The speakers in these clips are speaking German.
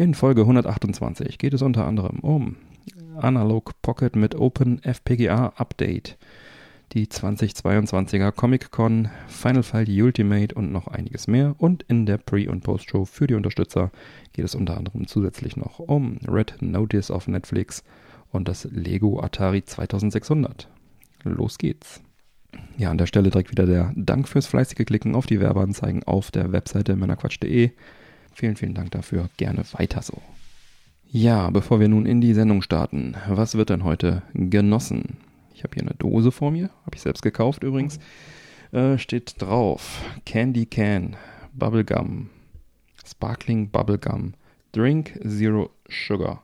In Folge 128 geht es unter anderem um Analog Pocket mit Open FPGA Update, die 2022er Comic Con, Final Fight Ultimate und noch einiges mehr. Und in der Pre- und Post-Show für die Unterstützer geht es unter anderem zusätzlich noch um Red Notice auf Netflix und das Lego Atari 2600. Los geht's. Ja, an der Stelle direkt wieder der Dank fürs fleißige Klicken auf die Werbeanzeigen auf der Webseite männerquatsch.de. Vielen, vielen Dank dafür. Gerne weiter so. Ja, bevor wir nun in die Sendung starten, was wird denn heute genossen? Ich habe hier eine Dose vor mir, habe ich selbst gekauft übrigens. Äh, steht drauf Candy Can, Bubblegum, Sparkling Bubblegum, Drink Zero Sugar.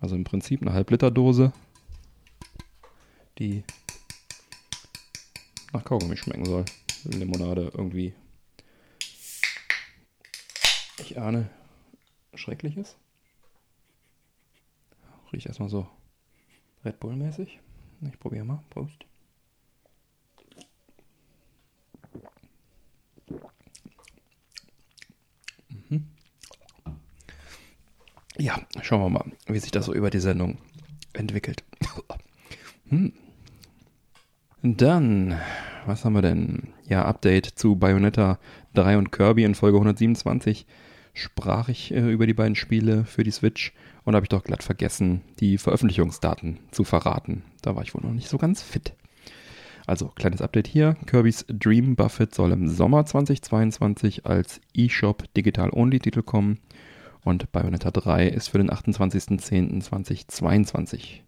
Also im Prinzip eine Halbliterdose, die nach Kaugummi schmecken soll. Limonade irgendwie. Ich ahne Schreckliches. Riecht erstmal so Red Bull-mäßig. Ich probiere mal. Prost. Mhm. Ja, schauen wir mal, wie sich das so über die Sendung entwickelt. hm. Dann, was haben wir denn? Ja, Update zu Bayonetta 3 und Kirby in Folge 127 sprach ich äh, über die beiden Spiele für die Switch und habe ich doch glatt vergessen, die Veröffentlichungsdaten zu verraten. Da war ich wohl noch nicht so ganz fit. Also, kleines Update hier. Kirby's Dream Buffet soll im Sommer 2022 als eShop Digital-Only-Titel kommen und Bayonetta 3 ist für den 28.10.2022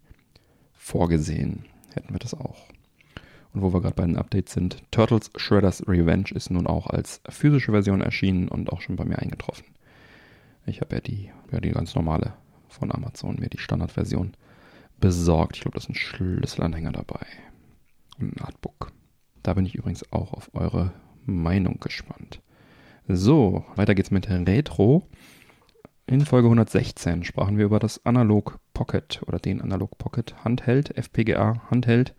vorgesehen. Hätten wir das auch. Und wo wir gerade bei den Updates sind, Turtles Shredder's Revenge ist nun auch als physische Version erschienen und auch schon bei mir eingetroffen. Ich habe ja die, ja die ganz normale von Amazon, mir die Standardversion besorgt. Ich glaube, da ist ein Schlüsselanhänger dabei und ein Artbook. Da bin ich übrigens auch auf eure Meinung gespannt. So, weiter geht's mit Retro. In Folge 116 sprachen wir über das Analog Pocket oder den Analog Pocket Handheld, FPGA Handheld,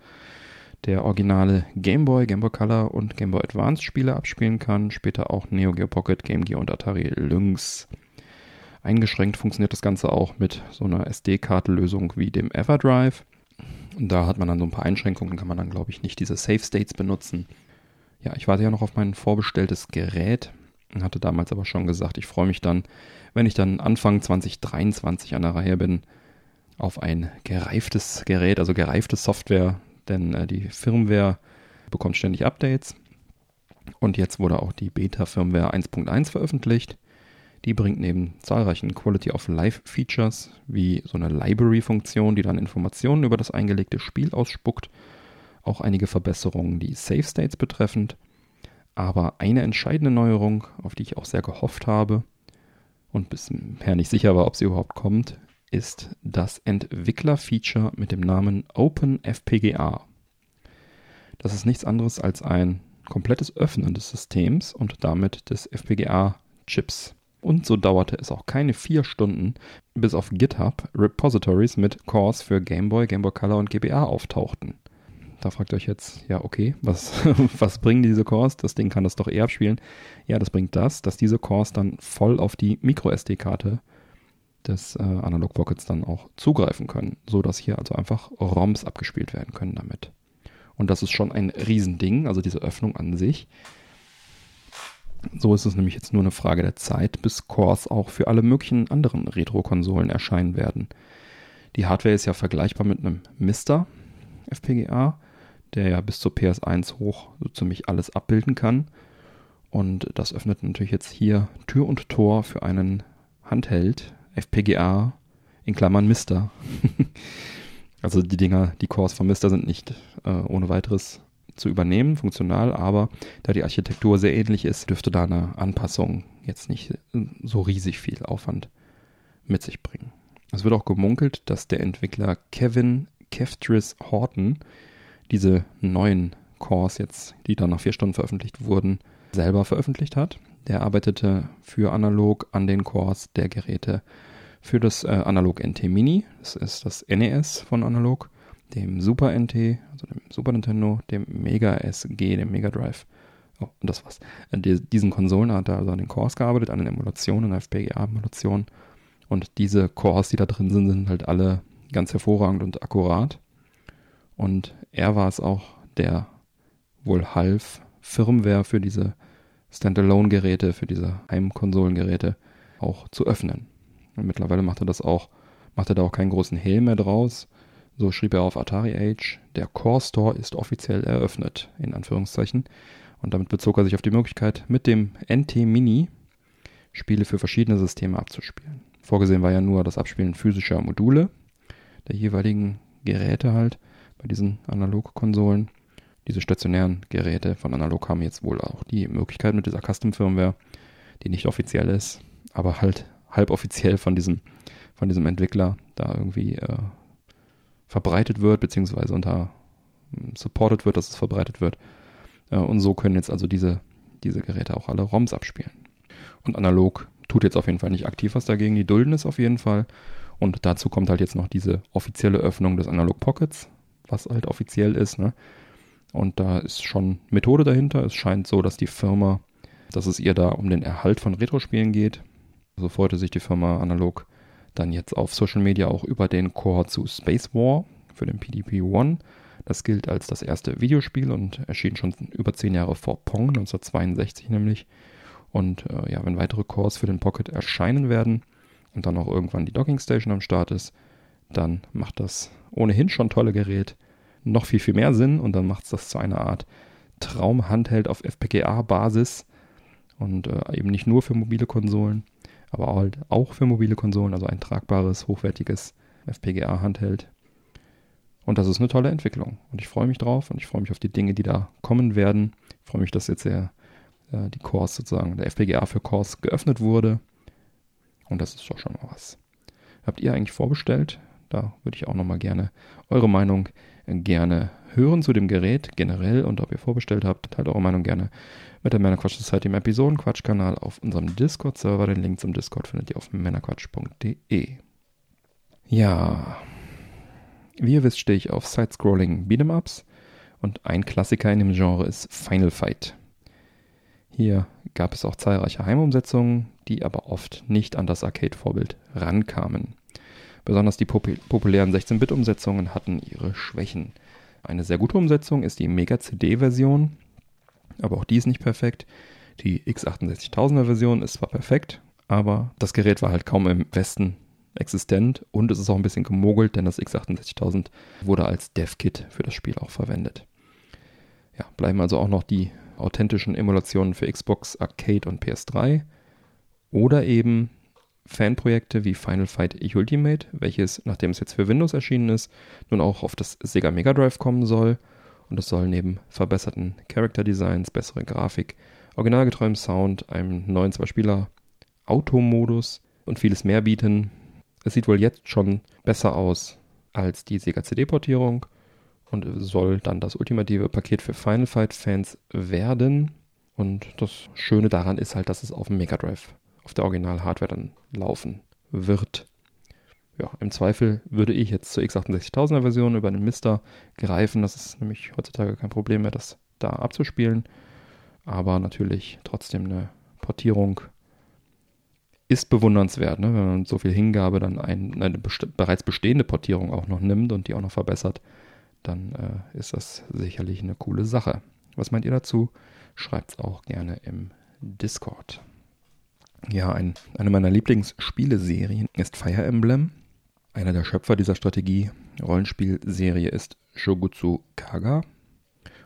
der originale Game Boy, Game Boy Color und Game Boy Advance Spiele abspielen kann, später auch Neo Geo Pocket, Game Gear und Atari Lynx. Eingeschränkt funktioniert das Ganze auch mit so einer SD-Karte-Lösung wie dem Everdrive. Und da hat man dann so ein paar Einschränkungen, kann man dann, glaube ich, nicht diese Save States benutzen. Ja, ich warte ja noch auf mein vorbestelltes Gerät und hatte damals aber schon gesagt, ich freue mich dann, wenn ich dann Anfang 2023 an der Reihe bin, auf ein gereiftes Gerät, also gereifte Software, denn äh, die Firmware bekommt ständig Updates. Und jetzt wurde auch die Beta-Firmware 1.1 veröffentlicht. Die bringt neben zahlreichen Quality of Life Features wie so eine Library-Funktion, die dann Informationen über das eingelegte Spiel ausspuckt, auch einige Verbesserungen, die Save States betreffend. Aber eine entscheidende Neuerung, auf die ich auch sehr gehofft habe und bisher nicht sicher war, ob sie überhaupt kommt, ist das Entwickler-Feature mit dem Namen OpenFPGA. Das ist nichts anderes als ein komplettes Öffnen des Systems und damit des FPGA-Chips. Und so dauerte es auch keine vier Stunden, bis auf GitHub Repositories mit Cores für Game Boy, Game Boy Color und GBA auftauchten. Da fragt ihr euch jetzt, ja, okay, was, was bringen diese Cores? Das Ding kann das doch eher abspielen. Ja, das bringt das, dass diese Cores dann voll auf die Micro-SD-Karte des äh, Analog Pockets dann auch zugreifen können, so dass hier also einfach ROMs abgespielt werden können damit. Und das ist schon ein Riesending, also diese Öffnung an sich. So ist es nämlich jetzt nur eine Frage der Zeit, bis Cores auch für alle möglichen anderen Retro-Konsolen erscheinen werden. Die Hardware ist ja vergleichbar mit einem Mister FPGA, der ja bis zur PS1 hoch so ziemlich alles abbilden kann. Und das öffnet natürlich jetzt hier Tür und Tor für einen Handheld FPGA in Klammern Mister. also die Dinger, die Cores von Mister sind nicht äh, ohne weiteres zu übernehmen, funktional, aber da die Architektur sehr ähnlich ist, dürfte da eine Anpassung jetzt nicht so riesig viel Aufwand mit sich bringen. Es wird auch gemunkelt, dass der Entwickler Kevin Keftris Horton diese neuen Cores jetzt, die dann nach vier Stunden veröffentlicht wurden, selber veröffentlicht hat. Der arbeitete für analog an den Cores der Geräte für das äh, Analog NT Mini, das ist das NES von Analog, dem Super NT, also dem Super Nintendo, dem Mega SG, dem Mega Drive. Oh, und das war's. Äh, die, diesen Konsolen hat er also an den Cores gearbeitet, an den Emulationen, an FPGA-Emulationen. Und diese Cores, die da drin sind, sind halt alle ganz hervorragend und akkurat. Und er war es auch, der wohl half, Firmware für diese Standalone-Geräte, für diese Heimkonsolengeräte auch zu öffnen. Und mittlerweile macht er das auch, macht er da auch keinen großen Hehl mehr draus. So schrieb er auf Atari Age, der Core Store ist offiziell eröffnet, in Anführungszeichen. Und damit bezog er sich auf die Möglichkeit, mit dem NT Mini Spiele für verschiedene Systeme abzuspielen. Vorgesehen war ja nur das Abspielen physischer Module der jeweiligen Geräte halt bei diesen Analogkonsolen. Diese stationären Geräte von Analog haben jetzt wohl auch die Möglichkeit mit dieser Custom-Firmware, die nicht offiziell ist, aber halt halboffiziell von diesem, von diesem Entwickler da irgendwie äh, verbreitet wird, beziehungsweise unter hm, supported wird, dass es verbreitet wird. Äh, und so können jetzt also diese, diese Geräte auch alle ROMs abspielen. Und analog tut jetzt auf jeden Fall nicht aktiv was dagegen, die dulden es auf jeden Fall. Und dazu kommt halt jetzt noch diese offizielle Öffnung des Analog Pockets, was halt offiziell ist. Ne? Und da ist schon Methode dahinter. Es scheint so, dass die Firma, dass es ihr da um den Erhalt von Retro-Spielen geht. So freute sich die Firma Analog dann jetzt auf Social Media auch über den Core zu Space War für den PDP One. Das gilt als das erste Videospiel und erschien schon über zehn Jahre vor Pong, 1962 nämlich. Und äh, ja, wenn weitere Cores für den Pocket erscheinen werden und dann auch irgendwann die Docking Station am Start ist, dann macht das ohnehin schon tolle Gerät noch viel, viel mehr Sinn und dann macht es das zu einer Art Traum-Handheld auf FPGA-Basis und äh, eben nicht nur für mobile Konsolen, aber halt auch für mobile Konsolen, also ein tragbares, hochwertiges FPGA-Handheld. Und das ist eine tolle Entwicklung und ich freue mich drauf und ich freue mich auf die Dinge, die da kommen werden. Ich freue mich, dass jetzt der, äh, die Cores sozusagen, der FPGA für Cores geöffnet wurde und das ist doch schon mal was. Habt ihr eigentlich vorbestellt? Da würde ich auch nochmal gerne eure Meinung gerne hören zu dem Gerät generell und ob ihr vorbestellt habt. Teilt eure Meinung gerne mit der Männerquatsch Society im Episodenquatsch-Kanal auf unserem Discord-Server. Den Link zum Discord findet ihr auf männerquatsch.de. Ja, wie ihr wisst, stehe ich auf Side-Scrolling Beat'em-Ups und ein Klassiker in dem Genre ist Final Fight. Hier gab es auch zahlreiche Heimumsetzungen, die aber oft nicht an das Arcade-Vorbild rankamen. Besonders die populären 16-Bit-Umsetzungen hatten ihre Schwächen. Eine sehr gute Umsetzung ist die Mega-CD-Version, aber auch die ist nicht perfekt. Die x68000er Version ist zwar perfekt, aber das Gerät war halt kaum im Westen existent und es ist auch ein bisschen gemogelt, denn das x68000 wurde als Dev-Kit für das Spiel auch verwendet. Ja, bleiben also auch noch die authentischen Emulationen für Xbox, Arcade und PS3 oder eben Fanprojekte wie Final Fight Ultimate, welches, nachdem es jetzt für Windows erschienen ist, nun auch auf das Sega Mega Drive kommen soll. Und es soll neben verbesserten Character Designs, bessere Grafik, originalgetreuem Sound, einem neuen Zwei-Spieler-Automodus und vieles mehr bieten. Es sieht wohl jetzt schon besser aus als die Sega CD-Portierung und soll dann das ultimative Paket für Final Fight-Fans werden. Und das Schöne daran ist halt, dass es auf dem Mega Drive auf der Original-Hardware dann laufen wird. Ja, im Zweifel würde ich jetzt zur x68000er Version über einen Mister greifen. Das ist nämlich heutzutage kein Problem mehr, das da abzuspielen. Aber natürlich trotzdem eine Portierung ist bewundernswert, ne? wenn man so viel Hingabe dann ein, eine best bereits bestehende Portierung auch noch nimmt und die auch noch verbessert, dann äh, ist das sicherlich eine coole Sache. Was meint ihr dazu? Schreibt es auch gerne im Discord. Ja, ein, eine meiner Lieblingsspieleserien ist Fire Emblem. Einer der Schöpfer dieser Strategie-Rollenspielserie ist Shogutsu Kaga.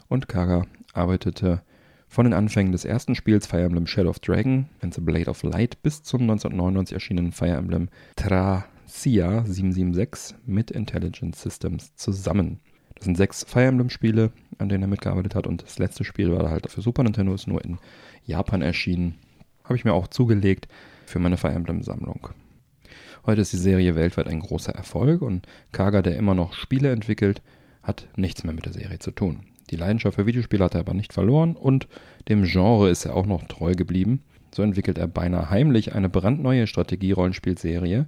Und Kaga arbeitete von den Anfängen des ersten Spiels Fire Emblem Shadow of Dragon and the Blade of Light bis zum 1999 erschienenen Fire Emblem Tracia 776 mit Intelligent Systems zusammen. Das sind sechs Fire Emblem Spiele, an denen er mitgearbeitet hat und das letzte Spiel war halt für Super Nintendo, ist nur in Japan erschienen habe ich mir auch zugelegt für meine Fire Emblem Sammlung. Heute ist die Serie weltweit ein großer Erfolg und Kaga, der immer noch Spiele entwickelt, hat nichts mehr mit der Serie zu tun. Die Leidenschaft für Videospiele hat er aber nicht verloren und dem Genre ist er auch noch treu geblieben. So entwickelt er beinahe heimlich eine brandneue Strategie-Rollenspielserie.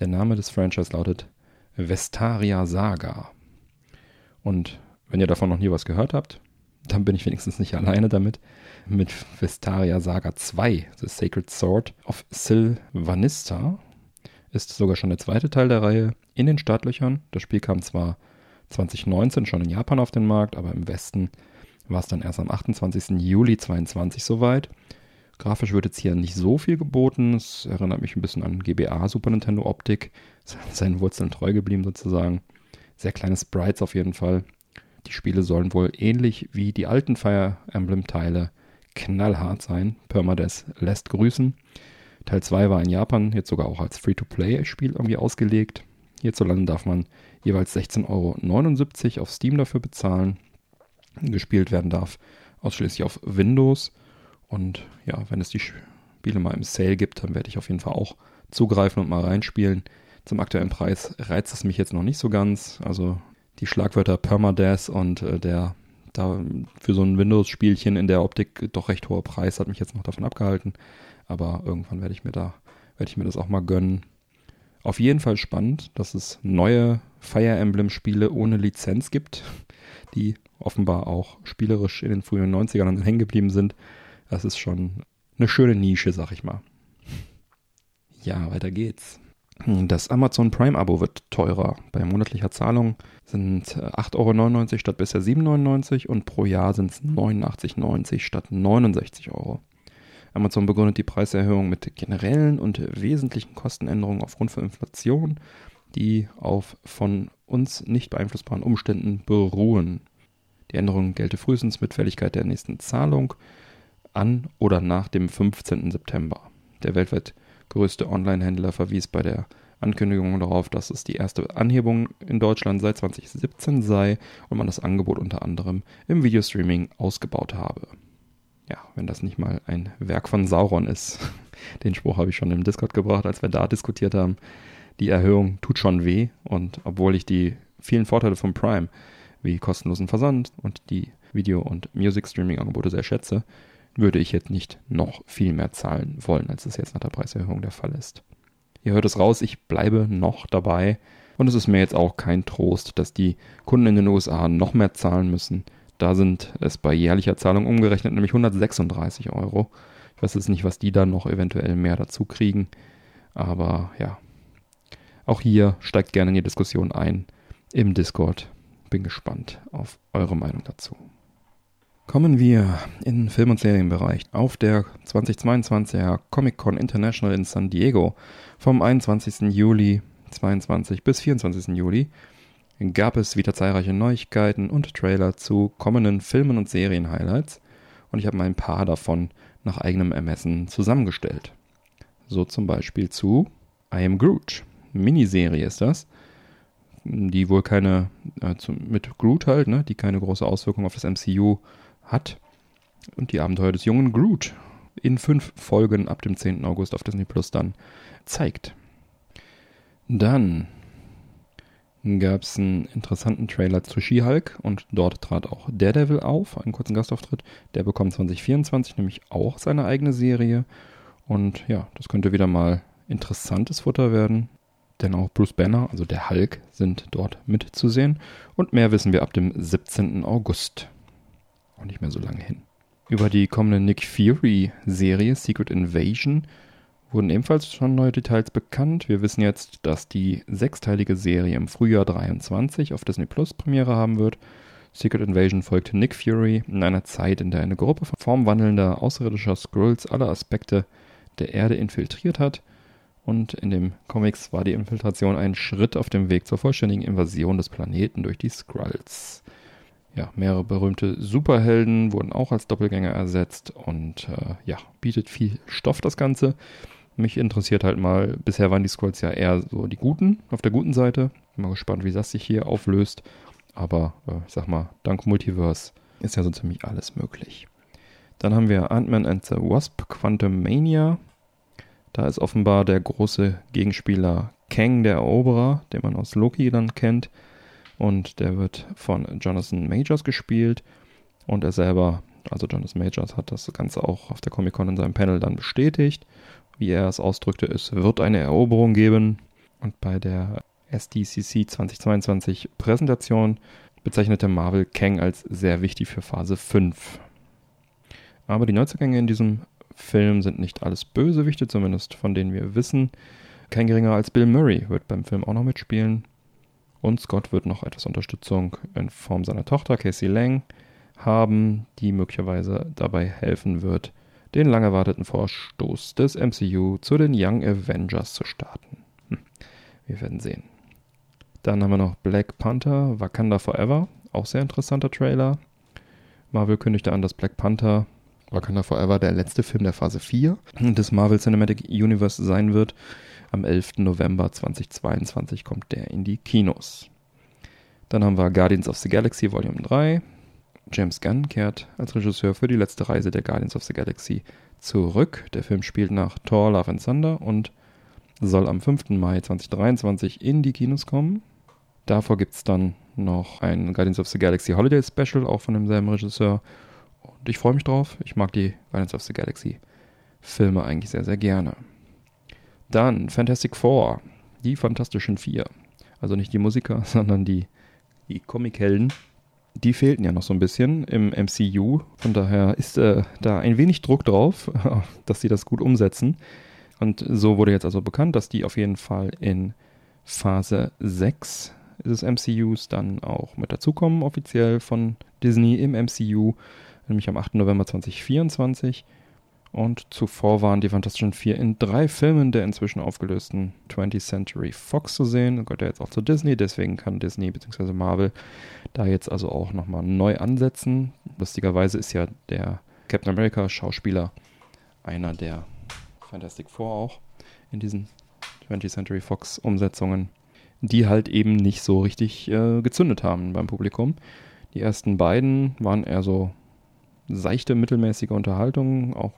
Der Name des Franchise lautet Vestaria Saga. Und wenn ihr davon noch nie was gehört habt, dann bin ich wenigstens nicht alleine damit. Mit Vestaria Saga 2, The Sacred Sword of Sylvanista, ist sogar schon der zweite Teil der Reihe in den Startlöchern. Das Spiel kam zwar 2019 schon in Japan auf den Markt, aber im Westen war es dann erst am 28. Juli 2022 soweit. Grafisch wird jetzt hier nicht so viel geboten. Es erinnert mich ein bisschen an GBA Super Nintendo Optik. Seinen Wurzeln treu geblieben sozusagen. Sehr kleine Sprites auf jeden Fall. Die Spiele sollen wohl ähnlich wie die alten Fire Emblem Teile knallhart sein. Permades lässt grüßen. Teil 2 war in Japan jetzt sogar auch als Free-to-Play-Spiel irgendwie ausgelegt. Hierzulande darf man jeweils 16,79 Euro auf Steam dafür bezahlen. Gespielt werden darf ausschließlich auf Windows. Und ja, wenn es die Spiele mal im Sale gibt, dann werde ich auf jeden Fall auch zugreifen und mal reinspielen. Zum aktuellen Preis reizt es mich jetzt noch nicht so ganz. Also die Schlagwörter Permadeath und äh, der da für so ein Windows-Spielchen in der Optik doch recht hoher Preis hat mich jetzt noch davon abgehalten. Aber irgendwann werde ich mir da, werde ich mir das auch mal gönnen. Auf jeden Fall spannend, dass es neue Fire Emblem-Spiele ohne Lizenz gibt, die offenbar auch spielerisch in den frühen 90ern hängen geblieben sind. Das ist schon eine schöne Nische, sag ich mal. Ja, weiter geht's. Das Amazon Prime-Abo wird teurer. Bei monatlicher Zahlung sind 8,99 Euro statt bisher 7,99 und pro Jahr sind es 89,90 statt 69 Euro. Amazon begründet die Preiserhöhung mit generellen und wesentlichen Kostenänderungen aufgrund von Inflation, die auf von uns nicht beeinflussbaren Umständen beruhen. Die Änderung gelte frühestens mit Fälligkeit der nächsten Zahlung an oder nach dem 15. September. Der weltweit größte Online-Händler verwies bei der Ankündigung darauf, dass es die erste Anhebung in Deutschland seit 2017 sei und man das Angebot unter anderem im Videostreaming ausgebaut habe. Ja, wenn das nicht mal ein Werk von Sauron ist. Den Spruch habe ich schon im Discord gebracht, als wir da diskutiert haben. Die Erhöhung tut schon weh und obwohl ich die vielen Vorteile von Prime, wie kostenlosen Versand und die Video- und Music-Streaming-Angebote sehr schätze, würde ich jetzt nicht noch viel mehr zahlen wollen, als es jetzt nach der Preiserhöhung der Fall ist. Ihr hört es raus, ich bleibe noch dabei und es ist mir jetzt auch kein Trost, dass die Kunden in den USA noch mehr zahlen müssen. Da sind es bei jährlicher Zahlung umgerechnet nämlich 136 Euro. Ich weiß jetzt nicht, was die dann noch eventuell mehr dazu kriegen, aber ja. Auch hier steigt gerne in die Diskussion ein im Discord. Bin gespannt auf eure Meinung dazu. Kommen wir in Film- und Serienbereich. Auf der 2022er Comic-Con International in San Diego vom 21. Juli 22 bis 24. Juli gab es wieder zahlreiche Neuigkeiten und Trailer zu kommenden Filmen und Serien-Highlights und ich habe mal ein paar davon nach eigenem Ermessen zusammengestellt. So zum Beispiel zu I Am Groot. Miniserie ist das, die wohl keine, äh, mit Groot halt, ne, die keine große Auswirkung auf das MCU hat und die Abenteuer des jungen Groot in fünf Folgen ab dem 10. August auf Disney Plus dann zeigt. Dann gab es einen interessanten Trailer zu She-Hulk und dort trat auch Daredevil auf, einen kurzen Gastauftritt. Der bekommt 2024 nämlich auch seine eigene Serie und ja, das könnte wieder mal interessantes Futter werden, denn auch Bruce Banner, also der Hulk, sind dort mitzusehen und mehr wissen wir ab dem 17. August auch nicht mehr so lange hin. Über die kommende Nick Fury-Serie Secret Invasion wurden ebenfalls schon neue Details bekannt. Wir wissen jetzt, dass die sechsteilige Serie im Frühjahr 23 auf Disney Plus Premiere haben wird. Secret Invasion folgt Nick Fury in einer Zeit, in der eine Gruppe von formwandelnder außerirdischer Skrulls alle Aspekte der Erde infiltriert hat. Und in den Comics war die Infiltration ein Schritt auf dem Weg zur vollständigen Invasion des Planeten durch die Skrulls ja, mehrere berühmte Superhelden wurden auch als Doppelgänger ersetzt und äh, ja, bietet viel Stoff das Ganze. Mich interessiert halt mal, bisher waren die Scrolls ja eher so die Guten, auf der guten Seite. Bin mal gespannt, wie das sich hier auflöst. Aber äh, ich sag mal, dank Multiverse ist ja so ziemlich alles möglich. Dann haben wir Ant-Man and the Wasp Quantum Mania. Da ist offenbar der große Gegenspieler Kang der Eroberer, den man aus Loki dann kennt. Und der wird von Jonathan Majors gespielt. Und er selber, also Jonathan Majors, hat das Ganze auch auf der Comic-Con in seinem Panel dann bestätigt. Wie er es ausdrückte, es wird eine Eroberung geben. Und bei der SDCC 2022 Präsentation bezeichnete Marvel Kang als sehr wichtig für Phase 5. Aber die Neuzugänge in diesem Film sind nicht alles Bösewichte, zumindest von denen wir wissen. Kein geringer als Bill Murray wird beim Film auch noch mitspielen. Und Scott wird noch etwas Unterstützung in Form seiner Tochter Casey Lang haben, die möglicherweise dabei helfen wird, den lang erwarteten Vorstoß des MCU zu den Young Avengers zu starten. Hm. Wir werden sehen. Dann haben wir noch Black Panther, Wakanda Forever, auch sehr interessanter Trailer. Marvel kündigte an, dass Black Panther Wakanda Forever der letzte Film der Phase 4 des Marvel Cinematic Universe sein wird. Am 11. November 2022 kommt der in die Kinos. Dann haben wir Guardians of the Galaxy Volume 3. James Gunn kehrt als Regisseur für die letzte Reise der Guardians of the Galaxy zurück. Der Film spielt nach Thor Love and Thunder und soll am 5. Mai 2023 in die Kinos kommen. Davor gibt es dann noch ein Guardians of the Galaxy Holiday Special, auch von demselben Regisseur. Und ich freue mich drauf. Ich mag die Guardians of the Galaxy Filme eigentlich sehr, sehr gerne. Dann Fantastic Four, die Fantastischen Vier. Also nicht die Musiker, sondern die, die Comichelden. Die fehlten ja noch so ein bisschen im MCU. Von daher ist äh, da ein wenig Druck drauf, dass sie das gut umsetzen. Und so wurde jetzt also bekannt, dass die auf jeden Fall in Phase 6 des MCUs dann auch mit dazukommen, offiziell von Disney im MCU, nämlich am 8. November 2024. Und zuvor waren die Fantastischen Vier in drei Filmen der inzwischen aufgelösten 20th Century Fox zu sehen. Gehört ja jetzt auch zu Disney, deswegen kann Disney bzw. Marvel da jetzt also auch nochmal neu ansetzen. Lustigerweise ist ja der Captain America Schauspieler einer der Fantastic Four auch in diesen 20th Century Fox Umsetzungen die halt eben nicht so richtig äh, gezündet haben beim Publikum. Die ersten beiden waren eher so seichte, mittelmäßige Unterhaltungen, auch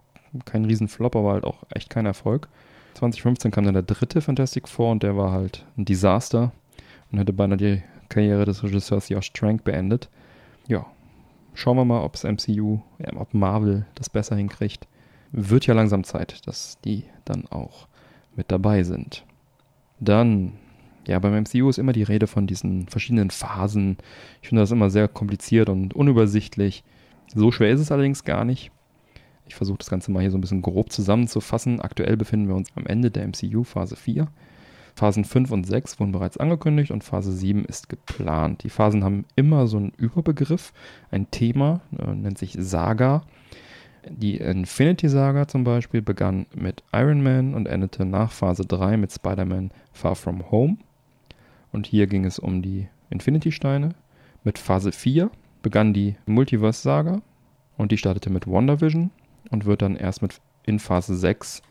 kein Riesenflop, aber halt auch echt kein Erfolg. 2015 kam dann der dritte Fantastic Four und der war halt ein Desaster und hätte beinahe die Karriere des Regisseurs Josh Trank beendet. Ja, schauen wir mal, ob es MCU, ja, ob Marvel das besser hinkriegt. Wird ja langsam Zeit, dass die dann auch mit dabei sind. Dann ja, beim MCU ist immer die Rede von diesen verschiedenen Phasen. Ich finde das immer sehr kompliziert und unübersichtlich. So schwer ist es allerdings gar nicht. Ich versuche das Ganze mal hier so ein bisschen grob zusammenzufassen. Aktuell befinden wir uns am Ende der MCU Phase 4. Phasen 5 und 6 wurden bereits angekündigt und Phase 7 ist geplant. Die Phasen haben immer so einen Überbegriff, ein Thema, äh, nennt sich Saga. Die Infinity Saga zum Beispiel begann mit Iron Man und endete nach Phase 3 mit Spider-Man Far From Home. Und hier ging es um die Infinity-Steine. Mit Phase 4 begann die Multiverse-Saga und die startete mit WandaVision und wird dann erst mit in Phase 6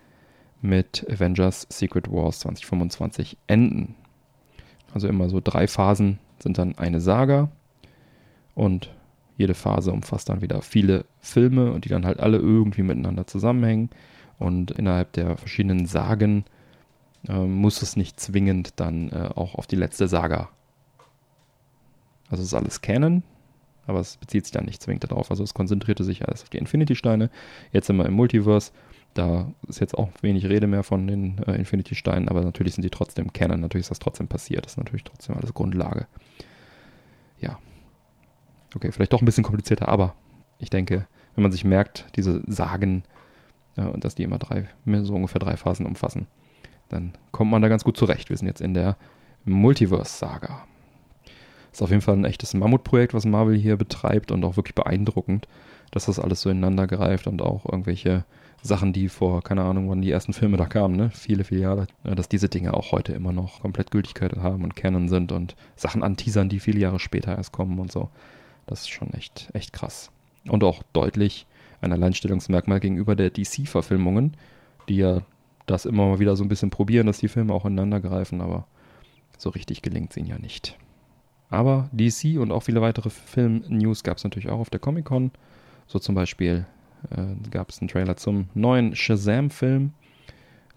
mit Avengers Secret Wars 2025 enden. Also immer so drei Phasen sind dann eine Saga und jede Phase umfasst dann wieder viele Filme und die dann halt alle irgendwie miteinander zusammenhängen und innerhalb der verschiedenen Sagen äh, muss es nicht zwingend dann äh, auch auf die letzte Saga. Also ist alles Canon, aber es bezieht sich dann nicht zwingend darauf. Also es konzentrierte sich alles auf die Infinity-Steine. Jetzt sind wir im Multiverse. Da ist jetzt auch wenig Rede mehr von den äh, Infinity-Steinen, aber natürlich sind die trotzdem Canon. Natürlich ist das trotzdem passiert. Das ist natürlich trotzdem alles Grundlage. Ja. Okay, vielleicht doch ein bisschen komplizierter, aber ich denke, wenn man sich merkt, diese Sagen, äh, dass die immer drei, so ungefähr drei Phasen umfassen, dann kommt man da ganz gut zurecht. Wir sind jetzt in der Multiverse-Saga. Ist auf jeden Fall ein echtes Mammutprojekt, was Marvel hier betreibt und auch wirklich beeindruckend, dass das alles so ineinander greift und auch irgendwelche Sachen, die vor, keine Ahnung, wann die ersten Filme da kamen, ne? viele, viele Jahre, dass diese Dinge auch heute immer noch komplett Gültigkeit haben und Canon sind und Sachen anteasern, die viele Jahre später erst kommen und so. Das ist schon echt, echt krass. Und auch deutlich ein Alleinstellungsmerkmal gegenüber der DC-Verfilmungen, die ja das immer mal wieder so ein bisschen probieren, dass die Filme auch ineinander greifen, aber so richtig gelingt es ihnen ja nicht. Aber DC und auch viele weitere Film-News gab es natürlich auch auf der Comic-Con. So zum Beispiel äh, gab es einen Trailer zum neuen Shazam-Film.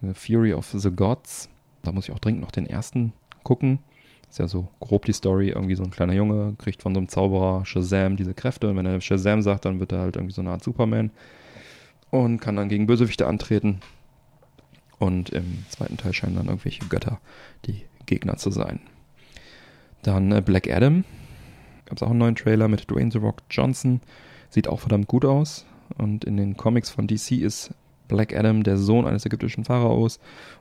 The Fury of the Gods. Da muss ich auch dringend noch den ersten gucken. Ist ja so grob die Story. Irgendwie so ein kleiner Junge kriegt von so einem Zauberer Shazam diese Kräfte. Und wenn er Shazam sagt, dann wird er halt irgendwie so eine Art Superman. Und kann dann gegen Bösewichte antreten. Und im zweiten Teil scheinen dann irgendwelche Götter die Gegner zu sein. Dann äh, Black Adam. Gab es auch einen neuen Trailer mit Dwayne The Rock Johnson. Sieht auch verdammt gut aus. Und in den Comics von DC ist Black Adam der Sohn eines ägyptischen Pharaos.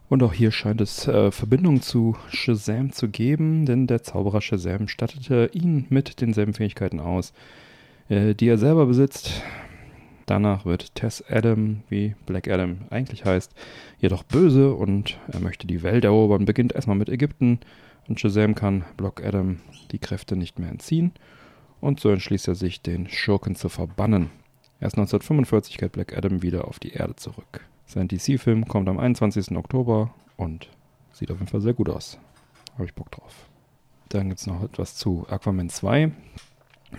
Und auch hier scheint es äh, Verbindung zu Shazam zu geben, denn der Zauberer Shazam stattete ihn mit denselben Fähigkeiten aus, äh, die er selber besitzt. Danach wird Tess Adam, wie Black Adam eigentlich heißt, jedoch böse und er möchte die Welt erobern, beginnt erstmal mit Ägypten und Shazam kann Block Adam die Kräfte nicht mehr entziehen und so entschließt er sich, den Schurken zu verbannen. Erst 1945 kehrt Black Adam wieder auf die Erde zurück. Sein DC-Film kommt am 21. Oktober und sieht auf jeden Fall sehr gut aus. Habe ich Bock drauf. Dann gibt es noch etwas zu Aquaman 2.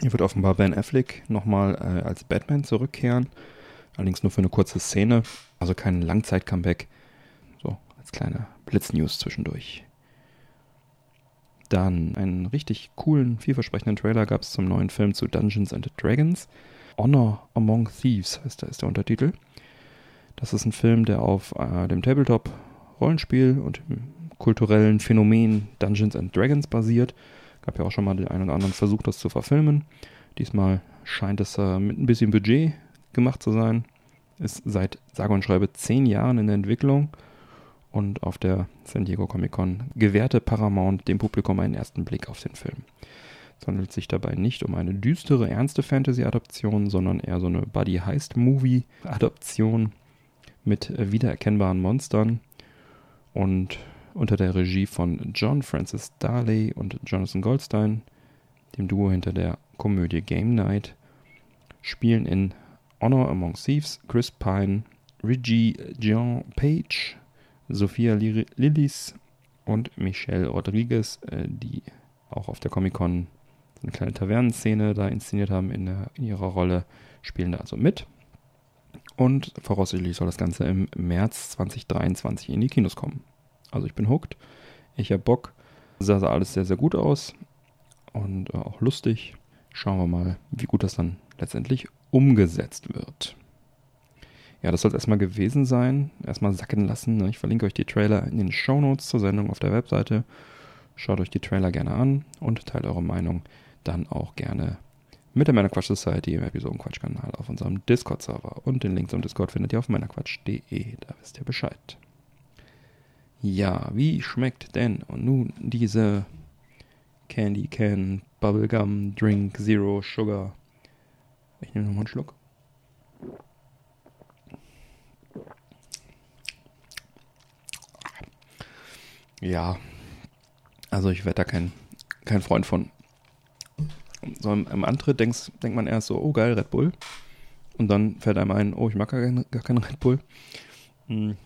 Hier wird offenbar Ben Affleck nochmal äh, als Batman zurückkehren. Allerdings nur für eine kurze Szene. Also kein Langzeit-Comeback. So, als kleine Blitznews zwischendurch. Dann einen richtig coolen, vielversprechenden Trailer gab es zum neuen Film zu Dungeons and Dragons. Honor Among Thieves heißt da ist der Untertitel. Das ist ein Film, der auf äh, dem Tabletop-Rollenspiel und dem kulturellen Phänomen Dungeons and Dragons basiert. Gab ja auch schon mal den einen oder anderen Versuch, das zu verfilmen. Diesmal scheint es äh, mit ein bisschen Budget gemacht zu sein. Ist seit sage und schreibe zehn Jahren in der Entwicklung und auf der San Diego Comic Con gewährte Paramount dem Publikum einen ersten Blick auf den Film. Es handelt sich dabei nicht um eine düstere, ernste Fantasy-Adaption, sondern eher so eine Buddy-Heist-Movie-Adaption mit wiedererkennbaren Monstern und unter der Regie von John Francis Darley und Jonathan Goldstein, dem Duo hinter der Komödie Game Night, spielen in Honor Among Thieves Chris Pine, Reggie Jean Page, Sophia Lillis und Michelle Rodriguez, äh, die auch auf der Comic-Con eine kleine Tavernenszene da inszeniert haben in, der, in ihrer Rolle, spielen da also mit. Und voraussichtlich soll das Ganze im März 2023 in die Kinos kommen. Also ich bin hooked, ich habe Bock. Es sah alles sehr, sehr gut aus und äh, auch lustig. Schauen wir mal, wie gut das dann letztendlich umgesetzt wird. Ja, das soll es erstmal gewesen sein. Erstmal sacken lassen. Ne? Ich verlinke euch die Trailer in den Show Notes zur Sendung auf der Webseite. Schaut euch die Trailer gerne an und teilt eure Meinung dann auch gerne mit der Männerquatsch Society im Episodenquatsch-Kanal auf unserem Discord-Server. Und den Link zum Discord findet ihr auf männerquatsch.de, da wisst ihr Bescheid. Ja, wie schmeckt denn nun diese Candy Can Bubblegum Drink Zero Sugar? Ich nehme nochmal einen Schluck. Ja, also ich werde da kein, kein Freund von. So im, im Antritt denkst, denkt man erst so, oh geil, Red Bull. Und dann fällt einem ein, oh, ich mag gar keinen kein Red Bull. Hm.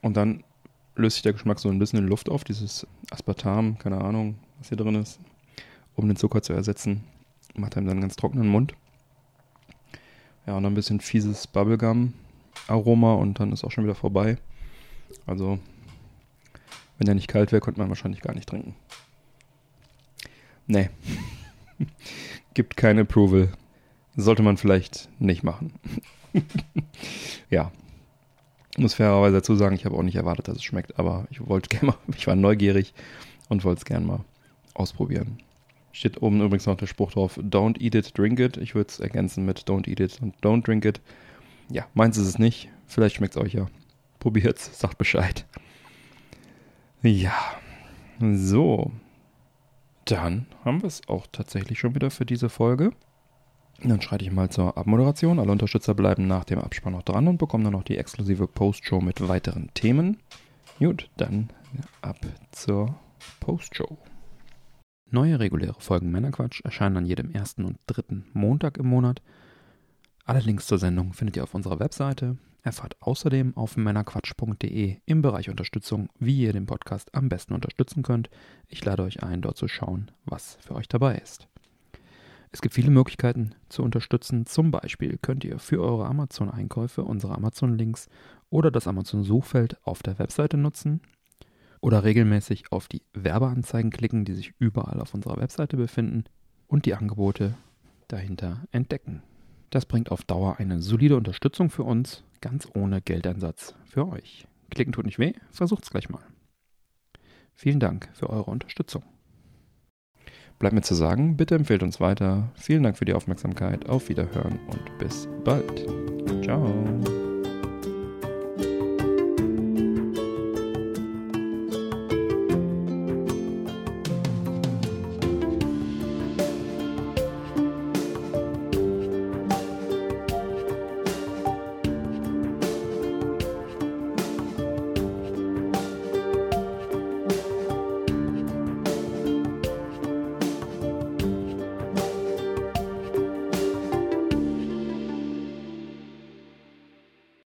Und dann löst sich der Geschmack so ein bisschen in Luft auf, dieses Aspartam, keine Ahnung, was hier drin ist, um den Zucker zu ersetzen. Macht einem dann einen ganz trockenen Mund. Ja, und dann ein bisschen fieses Bubblegum-Aroma und dann ist auch schon wieder vorbei. Also, wenn der nicht kalt wäre, konnte man wahrscheinlich gar nicht trinken. Nee. Gibt kein Approval. Sollte man vielleicht nicht machen. ja. Muss fairerweise dazu sagen, ich habe auch nicht erwartet, dass es schmeckt, aber ich wollte gerne mal, ich war neugierig und wollte es gerne mal ausprobieren. Steht oben übrigens noch der Spruch drauf, don't eat it, drink it. Ich würde es ergänzen mit don't eat it und don't drink it. Ja, meins ist es nicht. Vielleicht schmeckt es euch ja. Probiert's, sagt Bescheid. Ja, so. Dann haben wir es auch tatsächlich schon wieder für diese Folge. Dann schreite ich mal zur Abmoderation. Alle Unterstützer bleiben nach dem Abspann noch dran und bekommen dann noch die exklusive Postshow mit weiteren Themen. Gut, dann ab zur Postshow. Neue reguläre Folgen Männerquatsch erscheinen an jedem ersten und dritten Montag im Monat. Alle Links zur Sendung findet ihr auf unserer Webseite. Erfahrt außerdem auf männerquatsch.de im Bereich Unterstützung, wie ihr den Podcast am besten unterstützen könnt. Ich lade euch ein, dort zu schauen, was für euch dabei ist. Es gibt viele Möglichkeiten zu unterstützen. Zum Beispiel könnt ihr für eure Amazon-Einkäufe unsere Amazon-Links oder das Amazon-Suchfeld auf der Webseite nutzen oder regelmäßig auf die Werbeanzeigen klicken, die sich überall auf unserer Webseite befinden und die Angebote dahinter entdecken. Das bringt auf Dauer eine solide Unterstützung für uns, ganz ohne Geldeinsatz für euch. Klicken tut nicht weh, versucht's gleich mal. Vielen Dank für eure Unterstützung. Bleibt mir zu sagen, bitte empfehlt uns weiter. Vielen Dank für die Aufmerksamkeit. Auf Wiederhören und bis bald. Ciao.